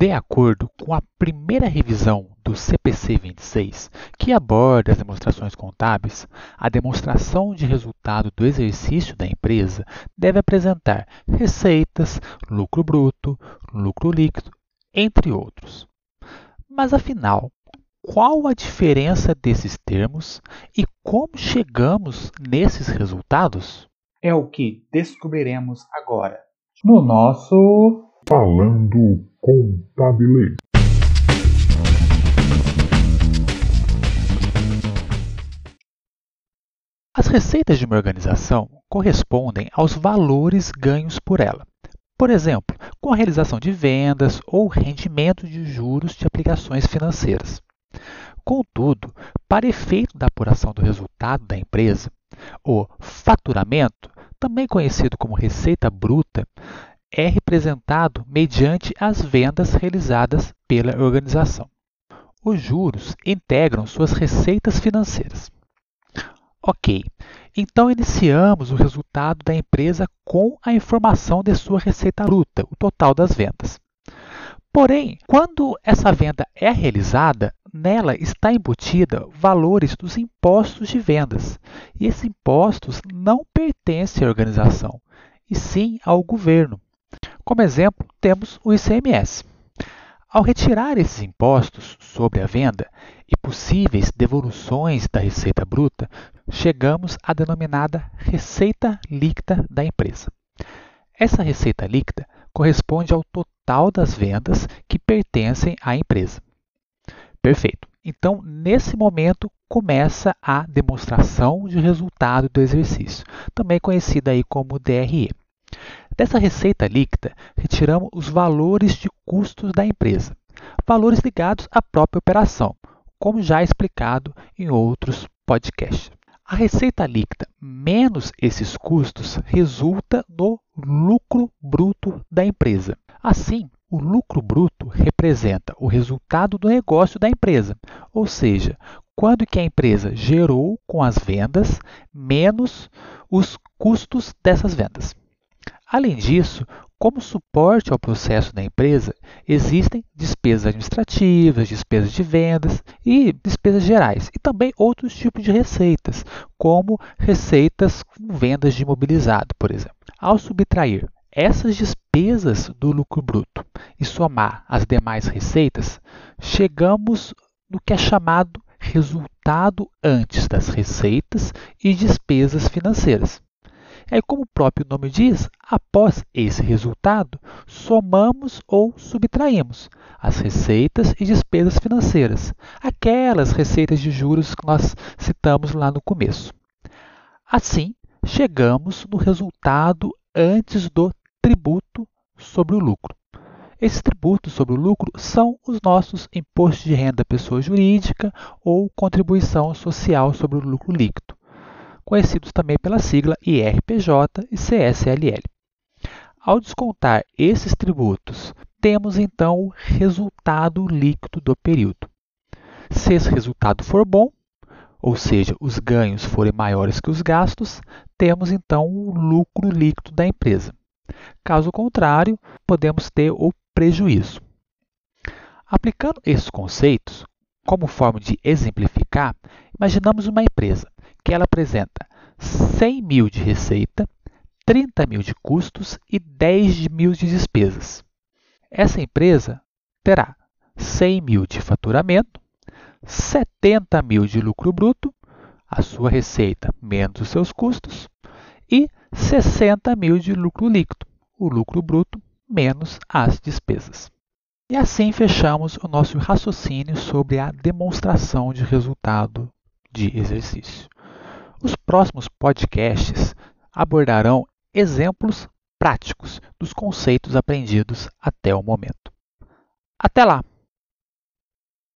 De acordo com a primeira revisão do CPC 26, que aborda as demonstrações contábeis, a demonstração de resultado do exercício da empresa deve apresentar receitas, lucro bruto, lucro líquido, entre outros. Mas afinal, qual a diferença desses termos e como chegamos nesses resultados? É o que descobriremos agora no nosso Falando Contabilês. As receitas de uma organização correspondem aos valores ganhos por ela. Por exemplo, com a realização de vendas ou rendimento de juros de aplicações financeiras. Contudo, para efeito da apuração do resultado da empresa, o faturamento, também conhecido como receita bruta, é representado mediante as vendas realizadas pela organização. Os juros integram suas receitas financeiras. Ok, então iniciamos o resultado da empresa com a informação de sua receita bruta, o total das vendas. Porém, quando essa venda é realizada, nela está embutida valores dos impostos de vendas. E esses impostos não pertencem à organização, e sim ao governo. Como exemplo, temos o ICMS. Ao retirar esses impostos sobre a venda e possíveis devoluções da receita bruta, chegamos à denominada receita líquida da empresa. Essa receita líquida corresponde ao total das vendas que pertencem à empresa. Perfeito. Então, nesse momento, começa a demonstração de resultado do exercício, também conhecida aí como DRE. Dessa receita líquida, retiramos os valores de custos da empresa, valores ligados à própria operação, como já explicado em outros podcasts. A receita líquida menos esses custos resulta no lucro bruto da empresa. Assim, o lucro bruto representa o resultado do negócio da empresa, ou seja, quando que a empresa gerou com as vendas menos os custos dessas vendas. Além disso, como suporte ao processo da empresa, existem despesas administrativas, despesas de vendas e despesas gerais, e também outros tipos de receitas, como receitas com vendas de imobilizado, por exemplo. Ao subtrair essas despesas do lucro bruto e somar as demais receitas, chegamos no que é chamado resultado antes das receitas e despesas financeiras. É como o próprio nome diz, após esse resultado, somamos ou subtraímos as receitas e despesas financeiras, aquelas receitas de juros que nós citamos lá no começo. Assim, chegamos no resultado antes do tributo sobre o lucro. Esses tributos sobre o lucro são os nossos impostos de renda pessoa jurídica ou contribuição social sobre o lucro líquido conhecidos também pela sigla IRPJ e CSLL. Ao descontar esses tributos, temos então o resultado líquido do período. Se esse resultado for bom, ou seja, os ganhos forem maiores que os gastos, temos então o lucro líquido da empresa. Caso contrário, podemos ter o prejuízo. Aplicando esses conceitos, como forma de exemplificar, imaginamos uma empresa que ela apresenta 100 mil de receita, 30 mil de custos e 10 mil de despesas. Essa empresa terá 100 mil de faturamento, 70 mil de lucro bruto, a sua receita menos os seus custos, e 60 mil de lucro líquido, o lucro bruto menos as despesas. E assim fechamos o nosso raciocínio sobre a demonstração de resultado de exercício. Os próximos podcasts abordarão exemplos práticos dos conceitos aprendidos até o momento. Até lá!